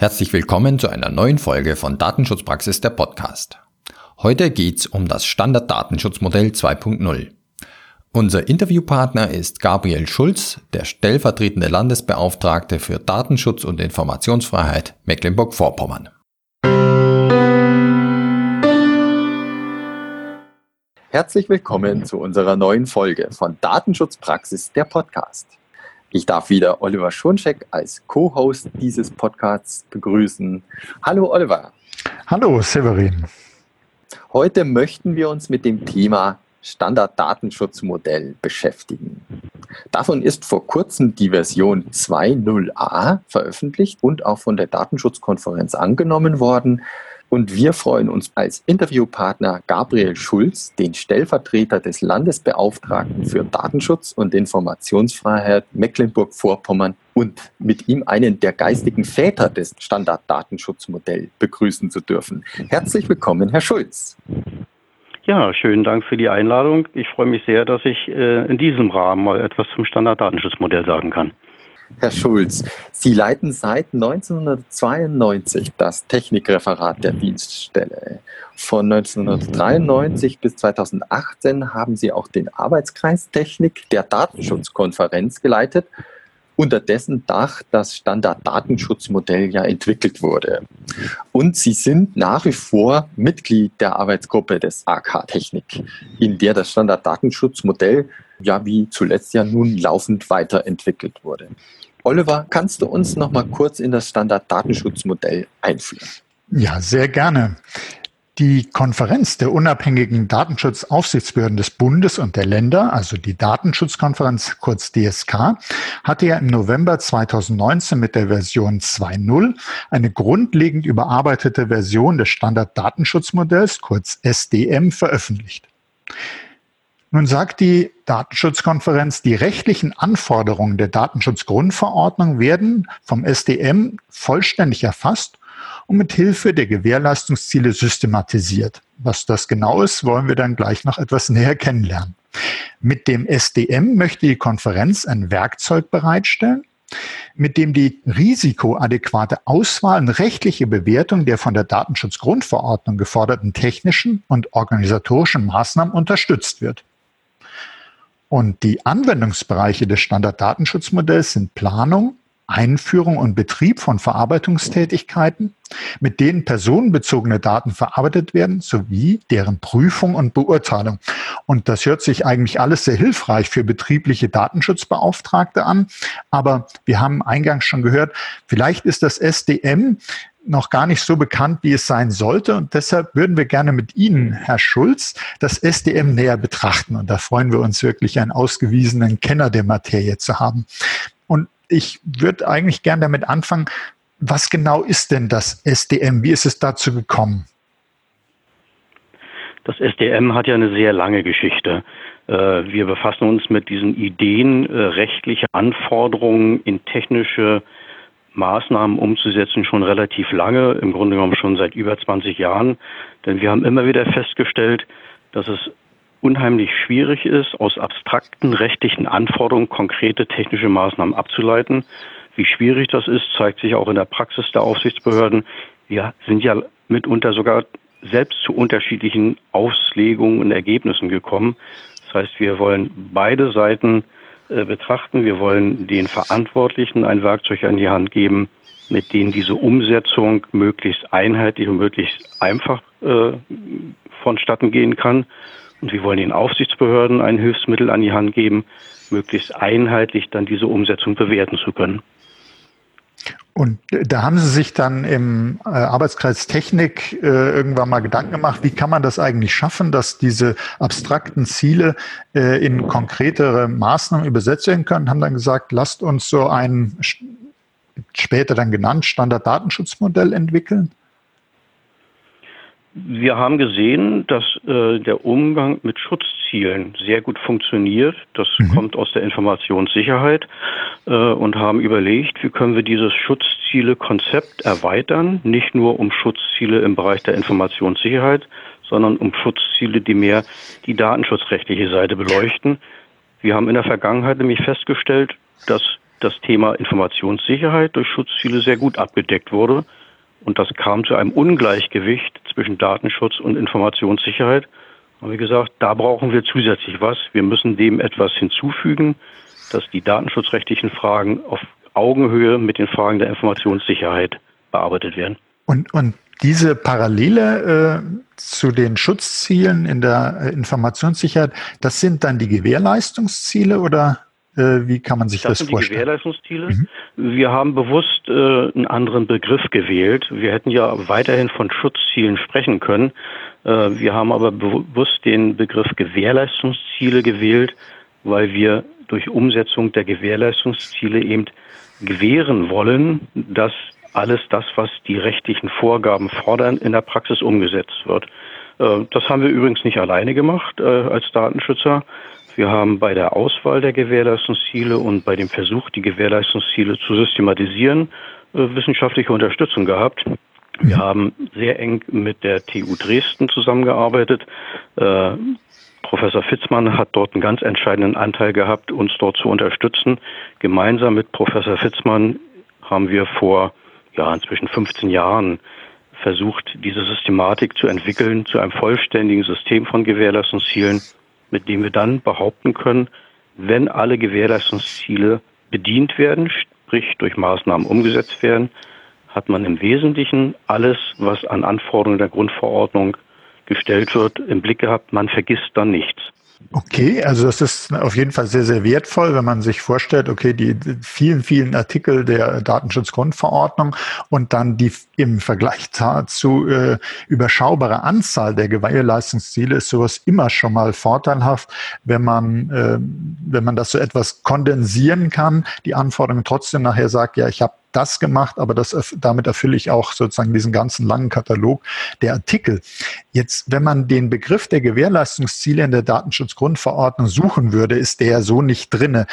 Herzlich willkommen zu einer neuen Folge von Datenschutzpraxis der Podcast. Heute geht's um das Standarddatenschutzmodell 2.0. Unser Interviewpartner ist Gabriel Schulz, der stellvertretende Landesbeauftragte für Datenschutz und Informationsfreiheit Mecklenburg-Vorpommern. Herzlich willkommen zu unserer neuen Folge von Datenschutzpraxis der Podcast. Ich darf wieder Oliver Schoncheck als Co-Host dieses Podcasts begrüßen. Hallo Oliver. Hallo Severin. Heute möchten wir uns mit dem Thema Standarddatenschutzmodell beschäftigen. Davon ist vor kurzem die Version 2.0a veröffentlicht und auch von der Datenschutzkonferenz angenommen worden. Und wir freuen uns als Interviewpartner Gabriel Schulz, den Stellvertreter des Landesbeauftragten für Datenschutz und Informationsfreiheit Mecklenburg-Vorpommern und mit ihm einen der geistigen Väter des Standarddatenschutzmodells begrüßen zu dürfen. Herzlich willkommen, Herr Schulz. Ja, schönen Dank für die Einladung. Ich freue mich sehr, dass ich äh, in diesem Rahmen mal etwas zum Standarddatenschutzmodell sagen kann. Herr Schulz, Sie leiten seit 1992 das Technikreferat der Dienststelle. Von 1993 bis 2018 haben Sie auch den Arbeitskreis Technik der Datenschutzkonferenz geleitet, unter dessen Dach das Standarddatenschutzmodell ja entwickelt wurde. Und Sie sind nach wie vor Mitglied der Arbeitsgruppe des AK Technik, in der das Standarddatenschutzmodell ja wie zuletzt ja nun laufend weiterentwickelt wurde. Oliver, kannst du uns noch mal kurz in das Standarddatenschutzmodell einführen? Ja, sehr gerne. Die Konferenz der unabhängigen Datenschutzaufsichtsbehörden des Bundes und der Länder, also die Datenschutzkonferenz kurz DSK, hatte ja im November 2019 mit der Version 2.0 eine grundlegend überarbeitete Version des Standarddatenschutzmodells kurz SDM veröffentlicht. Nun sagt die Datenschutzkonferenz, die rechtlichen Anforderungen der Datenschutzgrundverordnung werden vom SDM vollständig erfasst und mit Hilfe der Gewährleistungsziele systematisiert. Was das genau ist, wollen wir dann gleich noch etwas näher kennenlernen. Mit dem SDM möchte die Konferenz ein Werkzeug bereitstellen, mit dem die risikoadäquate Auswahl und rechtliche Bewertung der von der Datenschutzgrundverordnung geforderten technischen und organisatorischen Maßnahmen unterstützt wird. Und die Anwendungsbereiche des Standarddatenschutzmodells sind Planung, Einführung und Betrieb von Verarbeitungstätigkeiten, mit denen personenbezogene Daten verarbeitet werden, sowie deren Prüfung und Beurteilung. Und das hört sich eigentlich alles sehr hilfreich für betriebliche Datenschutzbeauftragte an. Aber wir haben eingangs schon gehört, vielleicht ist das SDM noch gar nicht so bekannt, wie es sein sollte. Und deshalb würden wir gerne mit Ihnen, Herr Schulz, das SDM näher betrachten. Und da freuen wir uns wirklich, einen ausgewiesenen Kenner der Materie zu haben. Ich würde eigentlich gerne damit anfangen, was genau ist denn das SDM? Wie ist es dazu gekommen? Das SDM hat ja eine sehr lange Geschichte. Äh, wir befassen uns mit diesen Ideen, äh, rechtliche Anforderungen in technische Maßnahmen umzusetzen schon relativ lange, im Grunde genommen schon seit über 20 Jahren. Denn wir haben immer wieder festgestellt, dass es unheimlich schwierig ist, aus abstrakten rechtlichen Anforderungen konkrete technische Maßnahmen abzuleiten. Wie schwierig das ist, zeigt sich auch in der Praxis der Aufsichtsbehörden. Wir sind ja mitunter sogar selbst zu unterschiedlichen Auslegungen und Ergebnissen gekommen. Das heißt, wir wollen beide Seiten äh, betrachten. Wir wollen den Verantwortlichen ein Werkzeug an die Hand geben, mit dem diese Umsetzung möglichst einheitlich und möglichst einfach äh, vonstatten gehen kann. Und wir wollen den Aufsichtsbehörden ein Hilfsmittel an die Hand geben, möglichst einheitlich dann diese Umsetzung bewerten zu können. Und da haben Sie sich dann im äh, Arbeitskreis Technik äh, irgendwann mal Gedanken gemacht, wie kann man das eigentlich schaffen, dass diese abstrakten Ziele äh, in konkretere Maßnahmen übersetzt werden können, haben dann gesagt, lasst uns so ein später dann genannt Standarddatenschutzmodell entwickeln. Wir haben gesehen, dass äh, der Umgang mit Schutzzielen sehr gut funktioniert. Das mhm. kommt aus der Informationssicherheit äh, und haben überlegt, wie können wir dieses Schutzziele-Konzept erweitern, nicht nur um Schutzziele im Bereich der Informationssicherheit, sondern um Schutzziele, die mehr die datenschutzrechtliche Seite beleuchten. Wir haben in der Vergangenheit nämlich festgestellt, dass das Thema Informationssicherheit durch Schutzziele sehr gut abgedeckt wurde. Und das kam zu einem Ungleichgewicht zwischen Datenschutz und Informationssicherheit. Und wie gesagt, da brauchen wir zusätzlich was. Wir müssen dem etwas hinzufügen, dass die datenschutzrechtlichen Fragen auf Augenhöhe mit den Fragen der Informationssicherheit bearbeitet werden. Und, und diese Parallele äh, zu den Schutzzielen in der äh, Informationssicherheit, das sind dann die Gewährleistungsziele oder wie kann man sich das, das sind vorstellen? Die Gewährleistungsziele. Mhm. Wir haben bewusst äh, einen anderen Begriff gewählt. Wir hätten ja weiterhin von Schutzzielen sprechen können. Äh, wir haben aber bewusst den Begriff Gewährleistungsziele gewählt, weil wir durch Umsetzung der Gewährleistungsziele eben gewähren wollen, dass alles das, was die rechtlichen Vorgaben fordern, in der Praxis umgesetzt wird. Äh, das haben wir übrigens nicht alleine gemacht äh, als Datenschützer. Wir haben bei der Auswahl der Gewährleistungsziele und bei dem Versuch, die Gewährleistungsziele zu systematisieren, äh, wissenschaftliche Unterstützung gehabt. Wir mhm. haben sehr eng mit der TU Dresden zusammengearbeitet. Professor Fitzmann hat dort einen ganz entscheidenden Anteil gehabt, uns dort zu unterstützen. Gemeinsam mit Professor Fitzmann haben wir vor ja, inzwischen 15 Jahren versucht, diese Systematik zu entwickeln zu einem vollständigen System von Gewährleistungszielen, mit dem wir dann behaupten können, wenn alle Gewährleistungsziele bedient werden, sprich durch Maßnahmen umgesetzt werden, hat man im Wesentlichen alles, was an Anforderungen der Grundverordnung gestellt wird, im Blick gehabt. Man vergisst dann nichts. Okay, also das ist auf jeden Fall sehr, sehr wertvoll, wenn man sich vorstellt, okay, die vielen, vielen Artikel der Datenschutzgrundverordnung und dann die im Vergleich dazu äh, überschaubare Anzahl der Gewährleistungsziele ist sowas immer schon mal vorteilhaft, wenn man, äh, wenn man das so etwas kondensieren kann, die Anforderungen trotzdem nachher sagt, ja, ich habe das gemacht, aber das, damit erfülle ich auch sozusagen diesen ganzen langen Katalog der Artikel. Jetzt, wenn man den Begriff der Gewährleistungsziele in der Datenschutzgrundverordnung suchen würde, ist der so nicht drinne.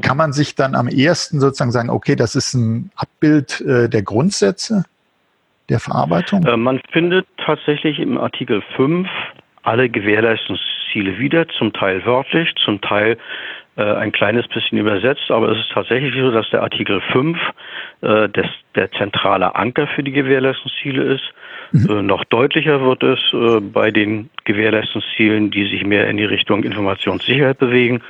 Kann man sich dann am ersten sozusagen sagen, okay, das ist ein Abbild äh, der Grundsätze der Verarbeitung? Äh, man findet tatsächlich im Artikel 5 alle Gewährleistungsziele wieder, zum Teil wörtlich, zum Teil ein kleines bisschen übersetzt, aber es ist tatsächlich so, dass der Artikel 5 äh, des, der zentrale Anker für die Gewährleistungsziele ist. Mhm. Äh, noch deutlicher wird es äh, bei den Gewährleistungszielen, die sich mehr in die Richtung Informationssicherheit bewegen.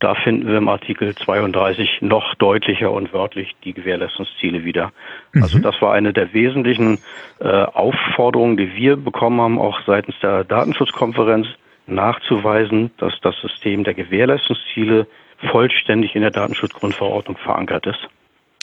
Da finden wir im Artikel 32 noch deutlicher und wörtlich die Gewährleistungsziele wieder. Mhm. Also das war eine der wesentlichen äh, Aufforderungen, die wir bekommen haben, auch seitens der Datenschutzkonferenz, nachzuweisen, dass das System der Gewährleistungsziele vollständig in der Datenschutzgrundverordnung verankert ist.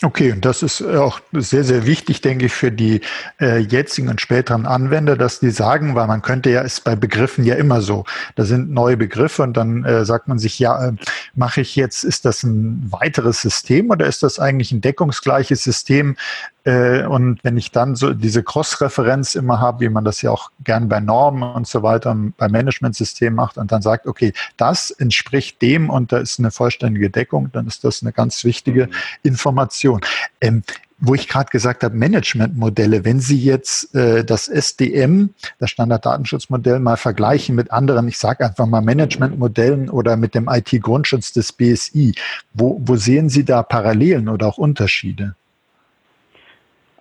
Okay, und das ist auch sehr, sehr wichtig, denke ich, für die äh, jetzigen und späteren Anwender, dass die sagen, weil man könnte ja, ist bei Begriffen ja immer so, da sind neue Begriffe und dann äh, sagt man sich, ja, äh, mache ich jetzt, ist das ein weiteres System oder ist das eigentlich ein deckungsgleiches System äh, und wenn ich dann so diese Cross-Referenz immer habe, wie man das ja auch gern bei Normen und so weiter bei Managementsystemen macht und dann sagt, okay, das entspricht dem und da ist eine vollständige Deckung, dann ist das eine ganz wichtige mhm. Information. Ähm, wo ich gerade gesagt habe, Managementmodelle, wenn Sie jetzt äh, das SDM, das Standarddatenschutzmodell, mal vergleichen mit anderen, ich sage einfach mal Managementmodellen oder mit dem IT-Grundschutz des BSI, wo, wo sehen Sie da Parallelen oder auch Unterschiede?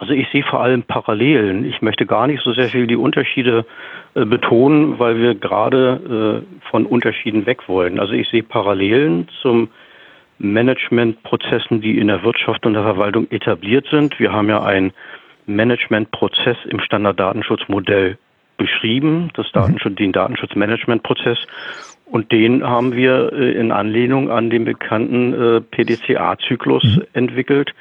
Also ich sehe vor allem Parallelen. Ich möchte gar nicht so sehr viel die Unterschiede äh, betonen, weil wir gerade äh, von Unterschieden weg wollen. Also ich sehe Parallelen zum Managementprozessen, die in der Wirtschaft und der Verwaltung etabliert sind. Wir haben ja einen Managementprozess im Standarddatenschutzmodell beschrieben, das mhm. Datenschutz, den Datenschutzmanagementprozess. Und den haben wir äh, in Anlehnung an den bekannten äh, PDCA-Zyklus mhm. entwickelt.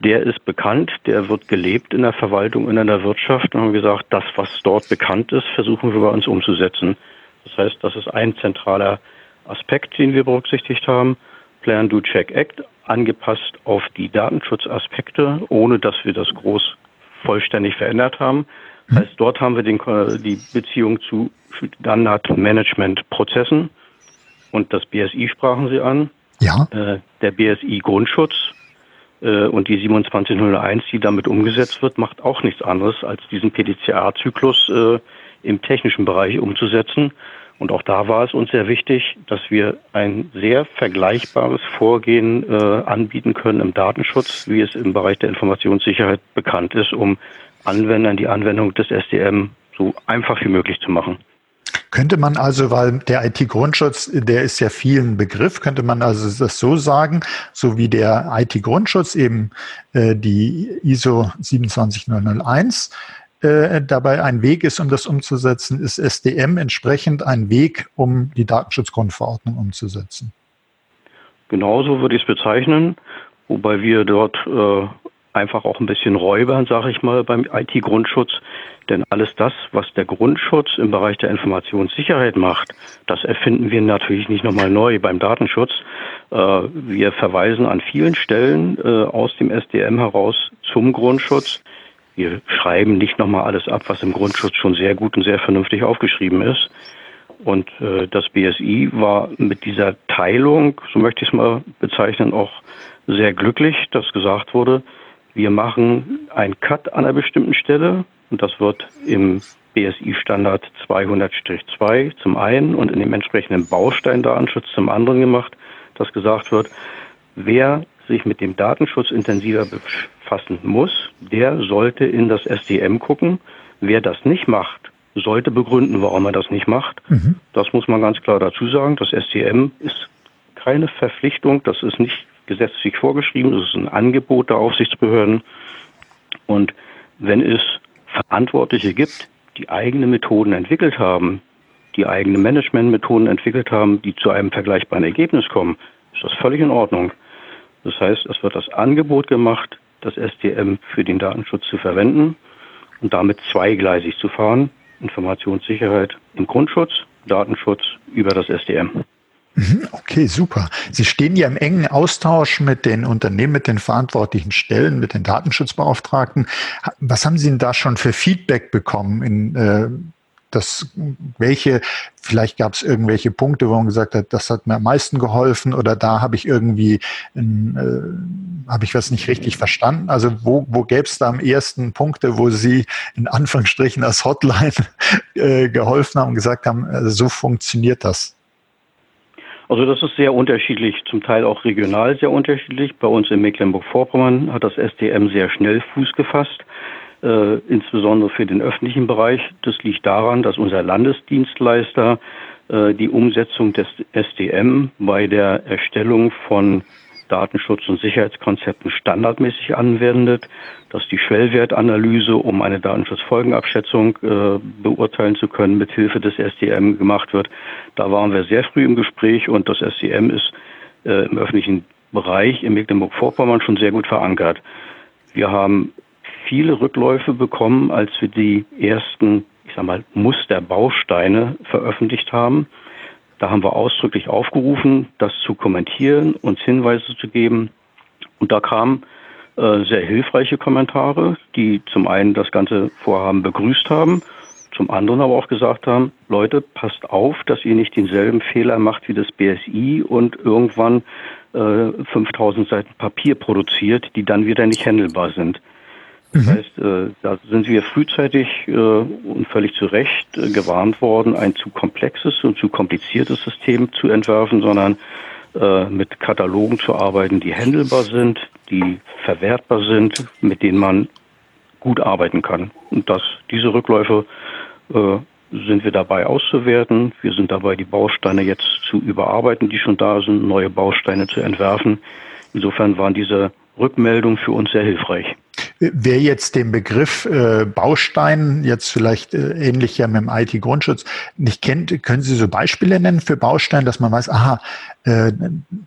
Der ist bekannt, der wird gelebt in der Verwaltung und in der Wirtschaft. Und haben gesagt, das, was dort bekannt ist, versuchen wir bei uns umzusetzen. Das heißt, das ist ein zentraler Aspekt, den wir berücksichtigt haben. Plan, Do, Check, Act, angepasst auf die Datenschutzaspekte, ohne dass wir das groß vollständig verändert haben. Das heißt, dort haben wir den, die Beziehung zu Standardmanagement-Prozessen und das BSI sprachen Sie an. Ja. Äh, der BSI Grundschutz äh, und die 27001, die damit umgesetzt wird, macht auch nichts anderes, als diesen PDCA-Zyklus äh, im technischen Bereich umzusetzen. Und auch da war es uns sehr wichtig, dass wir ein sehr vergleichbares Vorgehen äh, anbieten können im Datenschutz, wie es im Bereich der Informationssicherheit bekannt ist, um Anwendern die Anwendung des SDM so einfach wie möglich zu machen. Könnte man also, weil der IT-Grundschutz, der ist ja vielen Begriff, könnte man also das so sagen, so wie der IT-Grundschutz eben äh, die ISO 27001 äh, dabei ein Weg ist, um das umzusetzen, ist SDM entsprechend ein Weg, um die Datenschutzgrundverordnung umzusetzen. Genauso würde ich es bezeichnen, wobei wir dort äh, einfach auch ein bisschen räubern, sage ich mal, beim IT-Grundschutz. Denn alles das, was der Grundschutz im Bereich der Informationssicherheit macht, das erfinden wir natürlich nicht nochmal neu beim Datenschutz. Äh, wir verweisen an vielen Stellen äh, aus dem SDM heraus zum Grundschutz wir schreiben nicht nochmal alles ab, was im Grundschutz schon sehr gut und sehr vernünftig aufgeschrieben ist. Und äh, das BSI war mit dieser Teilung, so möchte ich es mal bezeichnen, auch sehr glücklich, dass gesagt wurde, wir machen einen Cut an einer bestimmten Stelle und das wird im BSI-Standard 200-2 zum einen und in dem entsprechenden Baustein-Datenschutz zum anderen gemacht, dass gesagt wird, wer sich mit dem Datenschutz intensiver befassen muss, der sollte in das SDM gucken. Wer das nicht macht, sollte begründen, warum er das nicht macht. Mhm. Das muss man ganz klar dazu sagen. Das SDM ist keine Verpflichtung, das ist nicht gesetzlich vorgeschrieben, das ist ein Angebot der Aufsichtsbehörden. Und wenn es Verantwortliche gibt, die eigene Methoden entwickelt haben, die eigene Managementmethoden entwickelt haben, die zu einem vergleichbaren Ergebnis kommen, ist das völlig in Ordnung. Das heißt, es wird das Angebot gemacht, das STM für den Datenschutz zu verwenden und damit zweigleisig zu fahren. Informationssicherheit im Grundschutz, Datenschutz über das SDM. Mhm, okay, super. Sie stehen ja im engen Austausch mit den Unternehmen, mit den verantwortlichen Stellen, mit den Datenschutzbeauftragten. Was haben Sie denn da schon für Feedback bekommen in, äh, das, welche, vielleicht gab es irgendwelche Punkte, wo man gesagt hat, das hat mir am meisten geholfen oder da habe ich irgendwie, äh, habe ich was nicht richtig verstanden. Also wo, wo gäbe es da am ersten Punkte, wo Sie in Anführungsstrichen als Hotline äh, geholfen haben und gesagt haben, also so funktioniert das? Also das ist sehr unterschiedlich, zum Teil auch regional sehr unterschiedlich. Bei uns in Mecklenburg-Vorpommern hat das STM sehr schnell Fuß gefasst äh, insbesondere für den öffentlichen Bereich. Das liegt daran, dass unser Landesdienstleister äh, die Umsetzung des SDM bei der Erstellung von Datenschutz- und Sicherheitskonzepten standardmäßig anwendet, dass die Schwellwertanalyse, um eine Datenschutzfolgenabschätzung äh, beurteilen zu können, mithilfe des SDM gemacht wird. Da waren wir sehr früh im Gespräch und das SDM ist äh, im öffentlichen Bereich in Mecklenburg-Vorpommern schon sehr gut verankert. Wir haben viele Rückläufe bekommen, als wir die ersten, ich sag mal, Musterbausteine veröffentlicht haben. Da haben wir ausdrücklich aufgerufen, das zu kommentieren, uns Hinweise zu geben. Und da kamen äh, sehr hilfreiche Kommentare, die zum einen das ganze Vorhaben begrüßt haben, zum anderen aber auch gesagt haben, Leute, passt auf, dass ihr nicht denselben Fehler macht wie das BSI und irgendwann äh, 5000 Seiten Papier produziert, die dann wieder nicht handelbar sind. Das mhm. heißt, äh, da sind wir frühzeitig äh, und völlig zu Recht äh, gewarnt worden, ein zu komplexes und zu kompliziertes System zu entwerfen, sondern äh, mit Katalogen zu arbeiten, die handelbar sind, die verwertbar sind, mit denen man gut arbeiten kann. Und dass diese Rückläufe äh, sind wir dabei auszuwerten. Wir sind dabei, die Bausteine jetzt zu überarbeiten, die schon da sind, neue Bausteine zu entwerfen. Insofern waren diese Rückmeldungen für uns sehr hilfreich. Wer jetzt den Begriff äh, Baustein, jetzt vielleicht äh, ähnlich ja mit dem IT-Grundschutz, nicht kennt, können Sie so Beispiele nennen für Baustein, dass man weiß, aha, äh,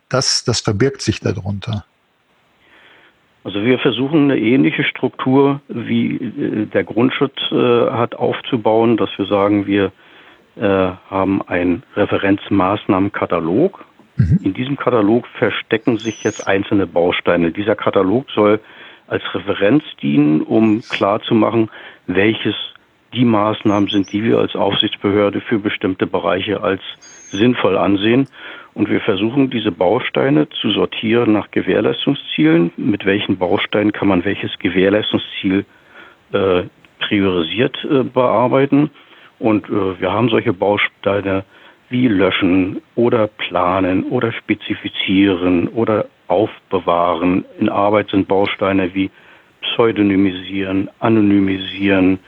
das, das verbirgt sich darunter? Also wir versuchen eine ähnliche Struktur wie äh, der Grundschutz äh, hat aufzubauen, dass wir sagen, wir äh, haben einen Referenzmaßnahmenkatalog. Mhm. In diesem Katalog verstecken sich jetzt einzelne Bausteine. Dieser Katalog soll als Referenz dienen, um klarzumachen, welches die Maßnahmen sind, die wir als Aufsichtsbehörde für bestimmte Bereiche als sinnvoll ansehen. Und wir versuchen, diese Bausteine zu sortieren nach Gewährleistungszielen. Mit welchen Bausteinen kann man welches Gewährleistungsziel äh, priorisiert äh, bearbeiten? Und äh, wir haben solche Bausteine wie löschen oder planen oder spezifizieren oder aufbewahren. In Arbeit sind Bausteine wie pseudonymisieren, anonymisieren,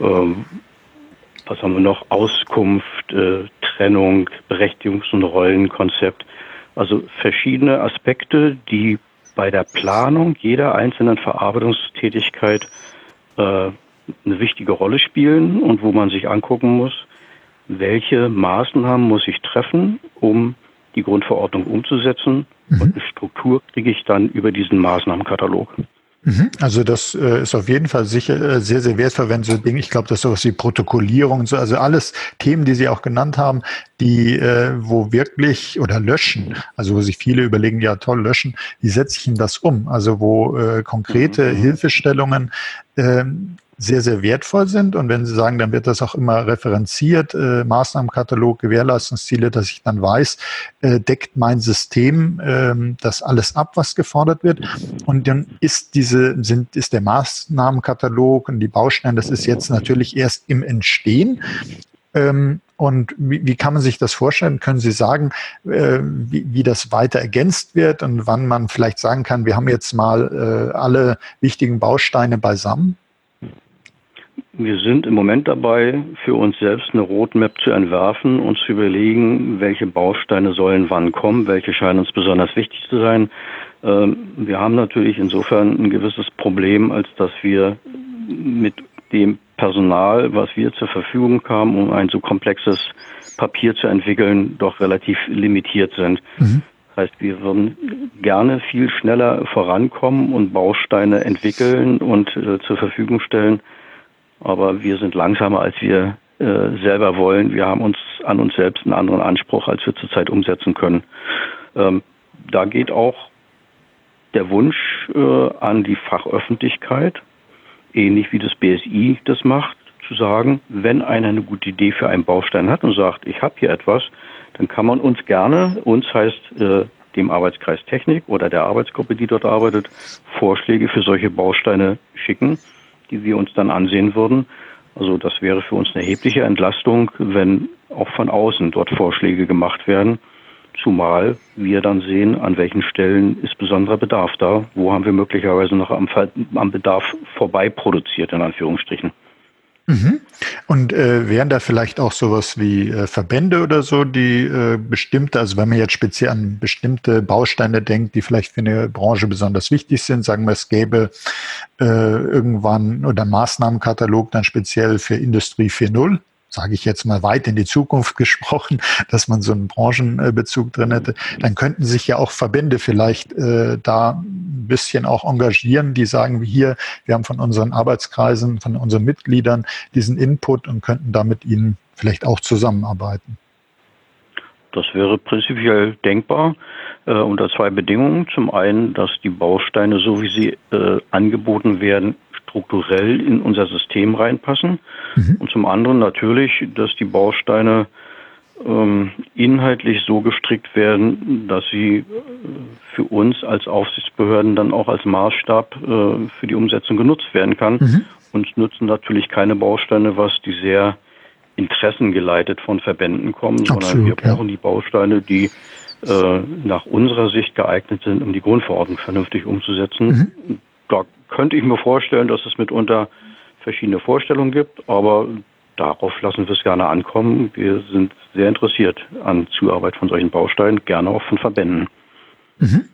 ähm, was haben wir noch? Auskunft, äh, Trennung, Berechtigungs- und Rollenkonzept. Also verschiedene Aspekte, die bei der Planung jeder einzelnen Verarbeitungstätigkeit äh, eine wichtige Rolle spielen und wo man sich angucken muss, welche Maßnahmen muss ich treffen, um die Grundverordnung umzusetzen mhm. und eine Struktur kriege ich dann über diesen Maßnahmenkatalog. Mhm. Also das äh, ist auf jeden Fall sicher äh, sehr, sehr wertvoll, wenn so Dinge, ich glaube, das ist sowas wie Protokollierung und so, also alles Themen, die Sie auch genannt haben, die, äh, wo wirklich, oder löschen, also wo sich viele überlegen, ja toll, löschen, wie setze ich denn das um? Also wo konkrete mhm. Hilfestellungen ähm, sehr, sehr wertvoll sind. Und wenn Sie sagen, dann wird das auch immer referenziert, äh, Maßnahmenkatalog, Gewährleistungsziele, dass ich dann weiß, äh, deckt mein System äh, das alles ab, was gefordert wird. Und dann ist diese, sind, ist der Maßnahmenkatalog und die Bausteine, das ist jetzt natürlich erst im Entstehen. Ähm, und wie, wie, kann man sich das vorstellen? Können Sie sagen, äh, wie, wie, das weiter ergänzt wird und wann man vielleicht sagen kann, wir haben jetzt mal äh, alle wichtigen Bausteine beisammen? Wir sind im Moment dabei, für uns selbst eine Roadmap zu entwerfen und zu überlegen, welche Bausteine sollen wann kommen, welche scheinen uns besonders wichtig zu sein. Ähm, wir haben natürlich insofern ein gewisses Problem, als dass wir mit dem Personal, was wir zur Verfügung haben, um ein so komplexes Papier zu entwickeln, doch relativ limitiert sind. Mhm. Das heißt, wir würden gerne viel schneller vorankommen und Bausteine entwickeln und äh, zur Verfügung stellen aber wir sind langsamer, als wir äh, selber wollen. Wir haben uns an uns selbst einen anderen Anspruch, als wir zurzeit umsetzen können. Ähm, da geht auch der Wunsch äh, an die Fachöffentlichkeit, ähnlich wie das BSI das macht, zu sagen, wenn einer eine gute Idee für einen Baustein hat und sagt, ich habe hier etwas, dann kann man uns gerne, uns heißt äh, dem Arbeitskreis Technik oder der Arbeitsgruppe, die dort arbeitet, Vorschläge für solche Bausteine schicken die wir uns dann ansehen würden. Also das wäre für uns eine erhebliche Entlastung, wenn auch von außen dort Vorschläge gemacht werden. Zumal wir dann sehen, an welchen Stellen ist besonderer Bedarf da, wo haben wir möglicherweise noch am, am Bedarf vorbei produziert, in Anführungsstrichen. Mhm. Und äh, wären da vielleicht auch sowas wie äh, Verbände oder so, die äh, bestimmte, also wenn man jetzt speziell an bestimmte Bausteine denkt, die vielleicht für eine Branche besonders wichtig sind, sagen wir, es gäbe äh, irgendwann oder Maßnahmenkatalog dann speziell für Industrie 4.0, sage ich jetzt mal weit in die Zukunft gesprochen, dass man so einen Branchenbezug drin hätte, dann könnten sich ja auch Verbände vielleicht äh, da ein bisschen auch engagieren, die sagen, hier, wir haben von unseren Arbeitskreisen, von unseren Mitgliedern diesen Input und könnten da mit ihnen vielleicht auch zusammenarbeiten. Das wäre prinzipiell denkbar äh, unter zwei Bedingungen. Zum einen, dass die Bausteine, so wie sie äh, angeboten werden, strukturell in unser System reinpassen. Mhm. Und zum anderen natürlich, dass die Bausteine ähm, inhaltlich so gestrickt werden, dass sie äh, für uns als Aufsichtsbehörden dann auch als Maßstab äh, für die Umsetzung genutzt werden kann. Mhm. Uns nützen natürlich keine Bausteine, was die sehr interessengeleitet von Verbänden kommen, Absolut, sondern wir brauchen ja. die Bausteine, die äh, nach unserer Sicht geeignet sind, um die Grundverordnung vernünftig umzusetzen. Mhm. Da könnte ich mir vorstellen, dass es mitunter verschiedene Vorstellungen gibt, aber darauf lassen wir es gerne ankommen. Wir sind sehr interessiert an Zuarbeit von solchen Bausteinen, gerne auch von Verbänden. Mhm.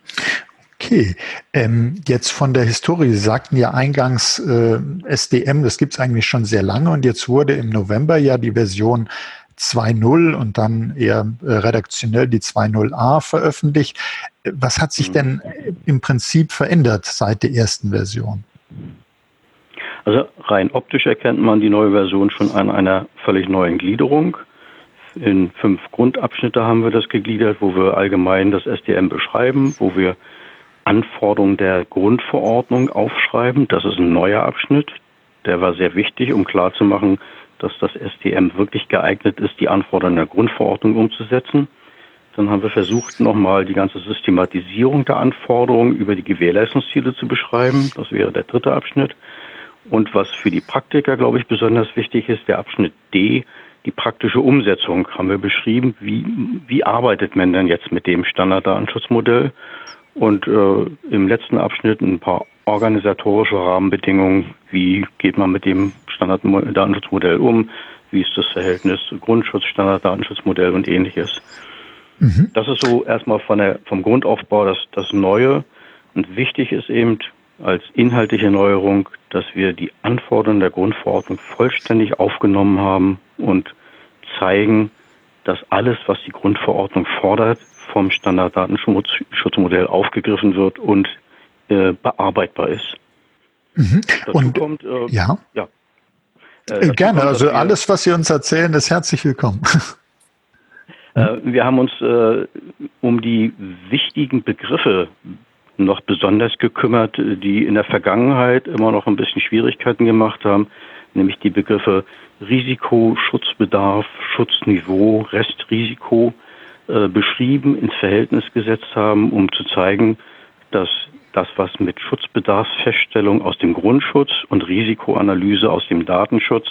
Okay, ähm, jetzt von der Historie. Sie sagten ja eingangs äh, SDM, das gibt es eigentlich schon sehr lange und jetzt wurde im November ja die Version 2.0 und dann eher äh, redaktionell die 2.0a veröffentlicht. Was hat sich denn im Prinzip verändert seit der ersten Version? Also rein optisch erkennt man die neue Version schon an einer völlig neuen Gliederung. In fünf Grundabschnitte haben wir das gegliedert, wo wir allgemein das SDM beschreiben, wo wir Anforderungen der Grundverordnung aufschreiben. Das ist ein neuer Abschnitt. Der war sehr wichtig, um klarzumachen, dass das SDM wirklich geeignet ist, die Anforderungen der Grundverordnung umzusetzen. Dann haben wir versucht, nochmal die ganze Systematisierung der Anforderungen über die Gewährleistungsziele zu beschreiben. Das wäre der dritte Abschnitt. Und was für die Praktiker, glaube ich, besonders wichtig ist, der Abschnitt D, die praktische Umsetzung haben wir beschrieben. Wie, wie arbeitet man denn jetzt mit dem Standarddatenschutzmodell? Und äh, im letzten Abschnitt ein paar organisatorische Rahmenbedingungen. Wie geht man mit dem Standarddatenschutzmodell um? Wie ist das Verhältnis Grundschutz, Standarddatenschutzmodell und ähnliches? Mhm. Das ist so erstmal von der, vom Grundaufbau das, das Neue. Und wichtig ist eben als inhaltliche Neuerung, dass wir die Anforderungen der Grundverordnung vollständig aufgenommen haben und zeigen, dass alles, was die Grundverordnung fordert, vom Standarddatenschutzmodell aufgegriffen wird und äh, bearbeitbar ist. Mhm. Und kommt, äh, ja, ja. Äh, gerne. Kommt, also alles, was Sie uns erzählen, ist herzlich willkommen. Äh, wir haben uns äh, um die wichtigen Begriffe noch besonders gekümmert, die in der Vergangenheit immer noch ein bisschen Schwierigkeiten gemacht haben, nämlich die Begriffe Risiko, Schutzbedarf, Schutzniveau, Restrisiko äh, beschrieben, ins Verhältnis gesetzt haben, um zu zeigen, dass das, was mit Schutzbedarfsfeststellung aus dem Grundschutz und Risikoanalyse aus dem Datenschutz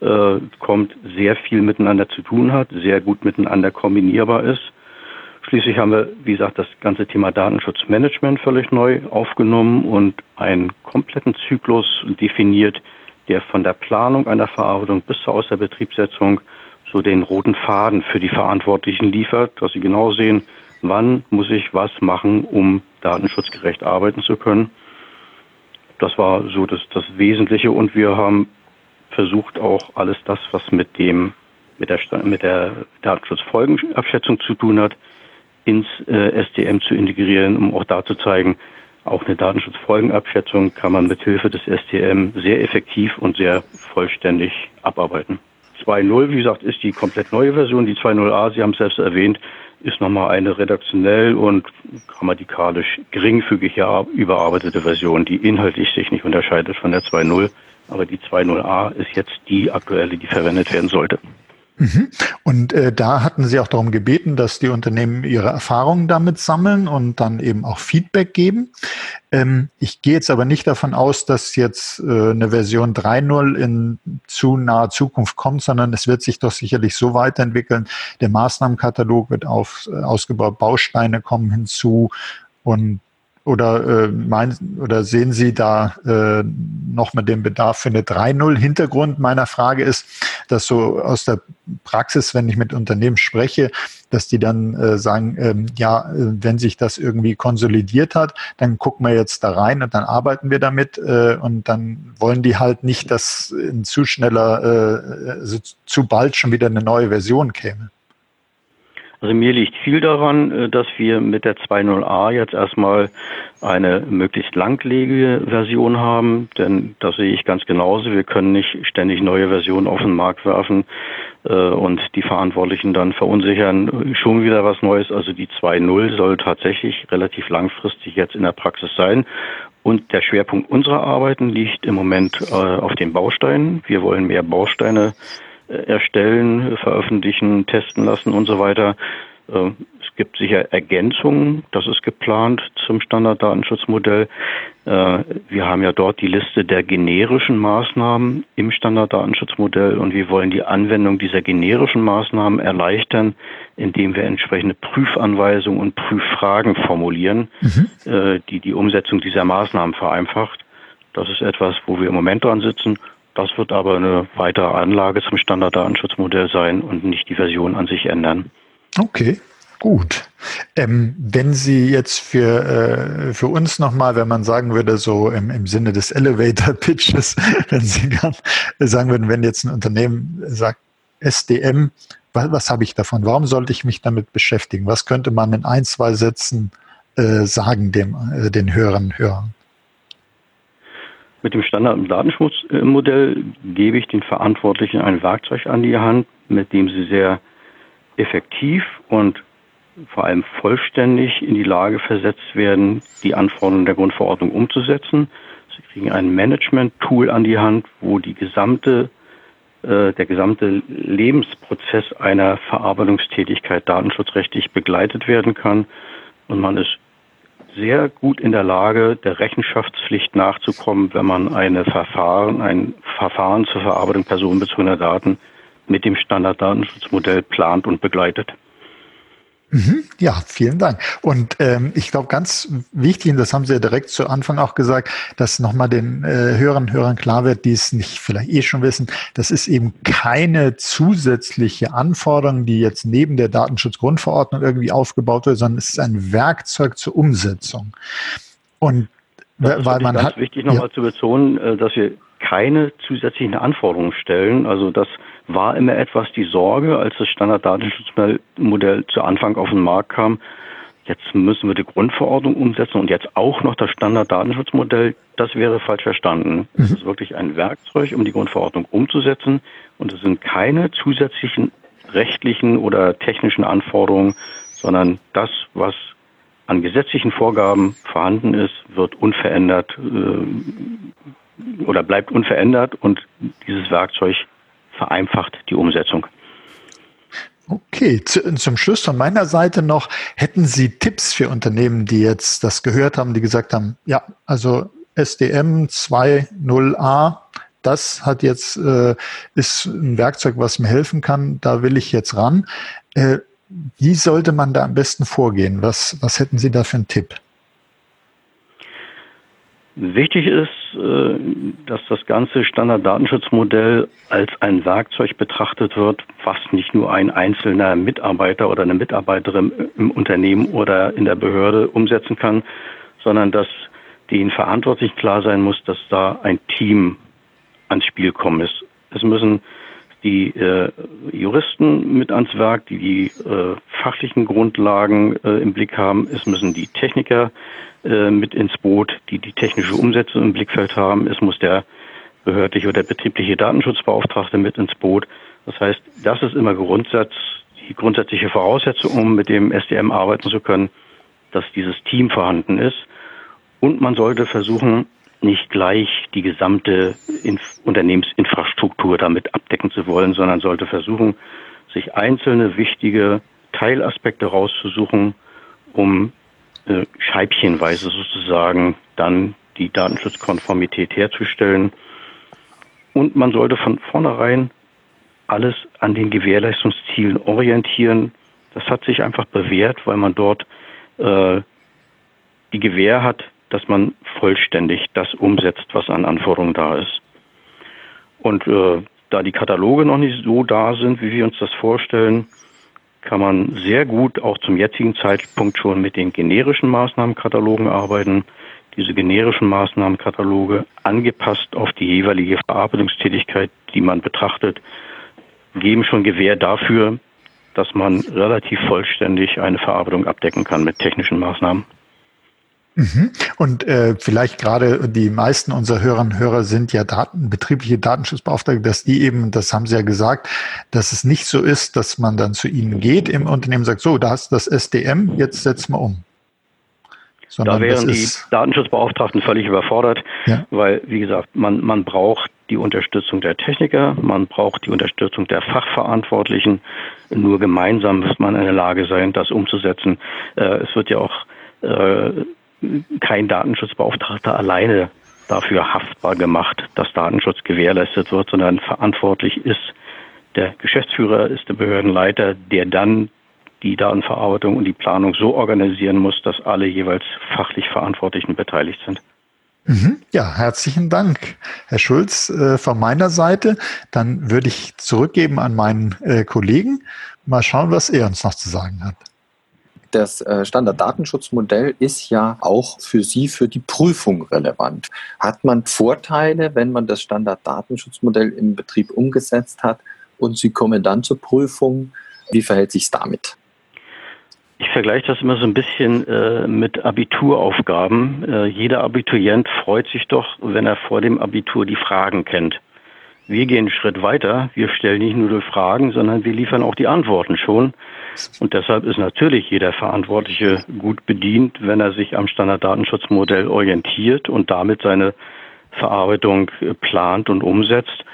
äh, kommt, sehr viel miteinander zu tun hat, sehr gut miteinander kombinierbar ist. Schließlich haben wir, wie gesagt, das ganze Thema Datenschutzmanagement völlig neu aufgenommen und einen kompletten Zyklus definiert, der von der Planung einer Verarbeitung bis zur Außerbetriebssetzung so den roten Faden für die Verantwortlichen liefert, dass sie genau sehen, wann muss ich was machen, um datenschutzgerecht arbeiten zu können. Das war so das, das Wesentliche und wir haben versucht auch alles das, was mit dem mit der, mit der Datenschutzfolgenabschätzung zu tun hat, ins äh, STM zu integrieren, um auch da zu zeigen, auch eine Datenschutzfolgenabschätzung kann man mit Hilfe des STM sehr effektiv und sehr vollständig abarbeiten. 2.0, wie gesagt, ist die komplett neue Version. Die 2.0a, Sie haben es selbst erwähnt, ist nochmal eine redaktionell und grammatikalisch geringfügig überarbeitete Version, die inhaltlich sich nicht unterscheidet von der 2.0. Aber die 2.0a ist jetzt die aktuelle, die verwendet werden sollte. Mhm. Und äh, da hatten Sie auch darum gebeten, dass die Unternehmen ihre Erfahrungen damit sammeln und dann eben auch Feedback geben. Ähm, ich gehe jetzt aber nicht davon aus, dass jetzt äh, eine Version 3.0 in zu naher Zukunft kommt, sondern es wird sich doch sicherlich so weiterentwickeln. Der Maßnahmenkatalog wird auf, äh, ausgebaut, Bausteine kommen hinzu und oder, äh, mein, oder sehen Sie da äh, noch mal den Bedarf für eine 3.0? Hintergrund meiner Frage ist, dass so aus der Praxis, wenn ich mit Unternehmen spreche, dass die dann äh, sagen, ähm, ja, äh, wenn sich das irgendwie konsolidiert hat, dann gucken wir jetzt da rein und dann arbeiten wir damit äh, und dann wollen die halt nicht, dass in zu schneller, äh, also zu bald schon wieder eine neue Version käme. Also mir liegt viel daran, äh, dass wir mit der 2.0a jetzt erstmal eine möglichst langlegige Version haben, denn das sehe ich ganz genauso. Wir können nicht ständig neue Versionen auf den Markt werfen äh, und die Verantwortlichen dann verunsichern, schon wieder was Neues. Also die 2.0 soll tatsächlich relativ langfristig jetzt in der Praxis sein. Und der Schwerpunkt unserer Arbeiten liegt im Moment äh, auf den Bausteinen. Wir wollen mehr Bausteine erstellen, veröffentlichen, testen lassen und so weiter. Äh, es gibt sicher Ergänzungen, das ist geplant zum Standarddatenschutzmodell. Äh, wir haben ja dort die Liste der generischen Maßnahmen im Standarddatenschutzmodell und wir wollen die Anwendung dieser generischen Maßnahmen erleichtern, indem wir entsprechende Prüfanweisungen und Prüffragen formulieren, mhm. Äh, die die Umsetzung dieser Maßnahmen vereinfacht. Das ist etwas, wo wir im Moment dran sitzen das wird aber eine weitere Anlage zum Standarddatenschutzmodell sein und nicht die Version an sich ändern. Okay, gut. Ähm, wenn Sie jetzt für, äh, für uns nochmal, wenn man sagen würde, so im, im Sinne des Elevator Pitches, wenn Sie dann sagen würden, wenn jetzt ein Unternehmen sagt, SDM, was, was habe ich davon? Warum sollte ich mich damit beschäftigen? Was könnte man in ein, zwei Sätzen äh, sagen dem, äh, den Hörern, Hörern? Mit dem Standard- und Datenschutzmodell gebe ich den Verantwortlichen ein Werkzeug an die Hand, mit dem sie sehr effektiv und vor allem vollständig in die Lage versetzt werden, die Anforderungen der Grundverordnung umzusetzen. Sie kriegen ein Management-Tool an die Hand, wo die gesamte, äh, der gesamte Lebensprozess einer Verarbeitungstätigkeit datenschutzrechtlich begleitet werden kann. Und man ist sehr gut in der Lage, der Rechenschaftspflicht nachzukommen, wenn man eine Verfahren, ein Verfahren zur Verarbeitung personenbezogener Daten mit dem Standarddatenschutzmodell plant und begleitet. Mhm. Ja, vielen Dank. Und ähm, ich glaube, ganz wichtig, und das haben Sie ja direkt zu Anfang auch gesagt, dass nochmal den äh, Hörern Hörern klar wird, die es nicht vielleicht eh schon wissen, das ist eben keine zusätzliche Anforderung, die jetzt neben der Datenschutzgrundverordnung irgendwie aufgebaut wird, sondern es ist ein Werkzeug zur Umsetzung. Und das weil man ganz hat, wichtig nochmal ja. zu betonen, äh, dass wir keine zusätzlichen Anforderungen stellen. Also das war immer etwas die Sorge, als das Standarddatenschutzmodell zu Anfang auf den Markt kam. Jetzt müssen wir die Grundverordnung umsetzen und jetzt auch noch das Standarddatenschutzmodell. Das wäre falsch verstanden. Es mhm. ist wirklich ein Werkzeug, um die Grundverordnung umzusetzen. Und es sind keine zusätzlichen rechtlichen oder technischen Anforderungen, sondern das, was an gesetzlichen Vorgaben vorhanden ist, wird unverändert äh, oder bleibt unverändert und dieses Werkzeug vereinfacht die Umsetzung. Okay, zu, zum Schluss von meiner Seite noch, hätten Sie Tipps für Unternehmen, die jetzt das gehört haben, die gesagt haben, ja, also SDM 2.0a, das hat jetzt, äh, ist ein Werkzeug, was mir helfen kann, da will ich jetzt ran. Äh, wie sollte man da am besten vorgehen? Was, was hätten Sie da für einen Tipp? Wichtig ist, äh, dass das ganze Standarddatenschutzmodell als ein Werkzeug betrachtet wird, was nicht nur ein einzelner Mitarbeiter oder eine Mitarbeiterin im Unternehmen oder in der Behörde umsetzen kann, sondern dass den Verantwortlichen klar sein muss, dass da ein Team ans Spiel kommen ist. Es müssen die äh, Juristen mit ans Werk, die die äh, fachlichen Grundlagen äh, im Blick haben. Es müssen die Techniker äh, mit ins Boot, die die technische Umsetzung im Blickfeld haben. Es muss der behördliche oder betriebliche Datenschutzbeauftragte mit ins Boot. Das heißt, das ist immer Grundsatz, die grundsätzliche Voraussetzung, um mit dem SDM arbeiten zu können, dass dieses Team vorhanden ist. Und man sollte versuchen, nicht gleich die gesamte Inf Unternehmensinfrastruktur damit abdecken zu wollen, sondern sollte versuchen, sich einzelne wichtige Teilaspekte rauszusuchen, um äh, scheibchenweise sozusagen dann die Datenschutzkonformität herzustellen. Und man sollte von vornherein alles an den Gewährleistungszielen orientieren. Das hat sich einfach bewährt, weil man dort äh, die Gewähr hat, dass man vollständig das umsetzt, was an Anforderungen da ist. Und äh, da die Kataloge noch nicht so da sind, wie wir uns das vorstellen, kann man sehr gut auch zum jetzigen Zeitpunkt schon mit den generischen Maßnahmenkatalogen arbeiten. Diese generischen Maßnahmenkataloge angepasst auf die jeweilige Verarbeitungstätigkeit, die man betrachtet, geben schon Gewähr dafür, dass man relativ vollständig eine Verarbeitung abdecken kann mit technischen Maßnahmen. Mhm. Und äh, vielleicht gerade die meisten unserer Hörerinnen und Hörer sind ja Daten, betriebliche Datenschutzbeauftragte, dass die eben, das haben Sie ja gesagt, dass es nicht so ist, dass man dann zu ihnen geht im Unternehmen und sagt, so, da hast du das SDM, jetzt setzen wir um. Sondern da wären die Datenschutzbeauftragten völlig überfordert, ja. weil, wie gesagt, man, man braucht die Unterstützung der Techniker, man braucht die Unterstützung der Fachverantwortlichen. Nur gemeinsam wird man in der Lage sein, das umzusetzen. Äh, es wird ja auch äh, kein Datenschutzbeauftragter alleine dafür haftbar gemacht, dass Datenschutz gewährleistet wird, sondern verantwortlich ist der Geschäftsführer, ist der Behördenleiter, der dann die Datenverarbeitung und die Planung so organisieren muss, dass alle jeweils fachlich Verantwortlichen beteiligt sind. Mhm. Ja, herzlichen Dank, Herr Schulz, äh, von meiner Seite. Dann würde ich zurückgeben an meinen äh, Kollegen. Mal schauen, was er uns noch zu sagen hat das äh, Standarddatenschutzmodell ist ja auch für Sie für die Prüfung relevant. Hat man Vorteile, wenn man das Standarddatenschutzmodell im Betrieb umgesetzt hat und Sie kommen dann zur Prüfung? Wie verhält sich es damit? Ich vergleiche das immer so ein bisschen äh, mit Abituraufgaben. Äh, jeder Abiturient freut sich doch, wenn er vor dem Abitur die Fragen kennt. Wir gehen einen Schritt weiter. Wir stellen nicht nur die Fragen, sondern wir liefern auch die Antworten schon. Und deshalb ist natürlich jeder Verantwortliche gut bedient, wenn er sich am Standarddatenschutzmodell orientiert und damit seine Verarbeitung plant und umsetzt.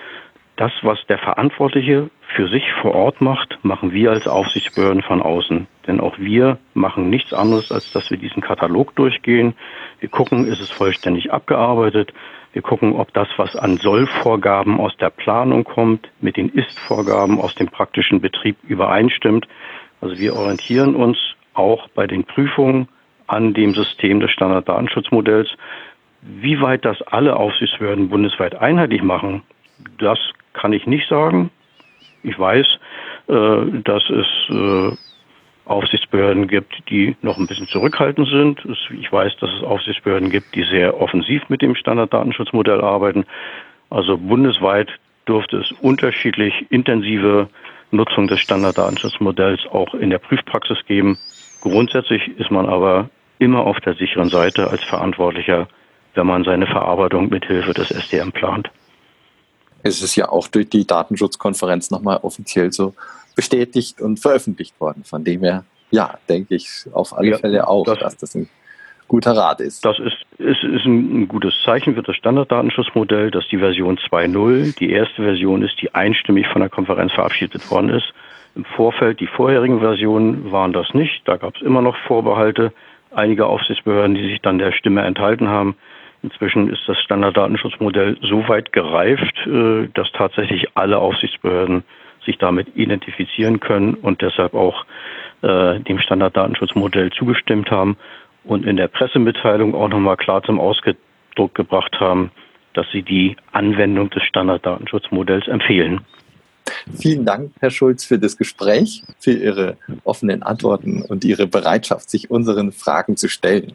Das, was der Verantwortliche für sich vor Ort macht, machen wir als Aufsichtsbehörden von außen. Denn auch wir machen nichts anderes, als dass wir diesen Katalog durchgehen. Wir gucken, ist es vollständig abgearbeitet. Wir gucken, ob das, was an Sollvorgaben aus der Planung kommt, mit den Ist-Vorgaben aus dem praktischen Betrieb übereinstimmt. Also wir orientieren uns auch bei den Prüfungen an dem System des Standarddatenschutzmodells. Wie weit das alle Aufsichtsbehörden bundesweit einheitlich machen, das kann ich nicht sagen. Ich weiß, äh, dass es äh, Aufsichtsbehörden gibt, die noch ein bisschen zurückhaltend sind. Ich weiß, dass es Aufsichtsbehörden gibt, die sehr offensiv mit dem Standarddatenschutzmodell arbeiten. Also bundesweit dürfte es unterschiedlich intensive Nutzung des Standarddatenschutzmodells auch in der Prüfpraxis geben. Grundsätzlich ist man aber immer auf der sicheren Seite als Verantwortlicher, wenn man seine Verarbeitung mit Hilfe des SDM plant. Es ist ja auch durch die Datenschutzkonferenz nochmal offiziell so bestätigt und veröffentlicht worden. Von dem her, ja, denke ich auf alle ja, Fälle auch, das, dass das ein guter Rat ist. Das ist, ist, ist ein gutes Zeichen für das Standarddatenschutzmodell, dass die Version 2.0 die erste Version ist, die einstimmig von der Konferenz verabschiedet worden ist. Im Vorfeld, die vorherigen Versionen waren das nicht. Da gab es immer noch Vorbehalte einiger Aufsichtsbehörden, die sich dann der Stimme enthalten haben. Inzwischen ist das Standarddatenschutzmodell so weit gereift, äh, dass tatsächlich alle Aufsichtsbehörden sich damit identifizieren können und deshalb auch äh, dem Standarddatenschutzmodell zugestimmt haben und in der Pressemitteilung auch nochmal klar zum Ausdruck gebracht haben, dass sie die Anwendung des Standarddatenschutzmodells empfehlen. Vielen Dank, Herr Schulz, für das Gespräch, für Ihre offenen Antworten und Ihre Bereitschaft, sich unseren Fragen zu stellen.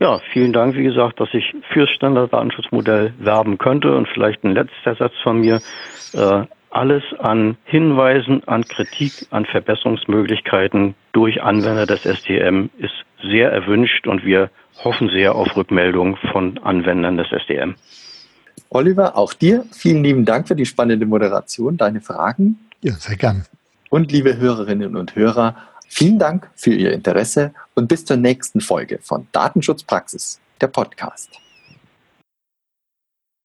Ja, vielen Dank, wie gesagt, dass ich fürs Standarddatenschutzmodell werben könnte. Und vielleicht ein letzter Satz von mir. Äh, alles an Hinweisen, an Kritik, an Verbesserungsmöglichkeiten durch Anwender des SDM ist sehr erwünscht und wir hoffen sehr auf Rückmeldungen von Anwendern des SDM. Oliver, auch dir vielen lieben Dank für die spannende Moderation, deine Fragen. Ja, sehr gern. Und liebe Hörerinnen und Hörer, vielen Dank für Ihr Interesse und bis zur nächsten Folge von Datenschutzpraxis, der Podcast.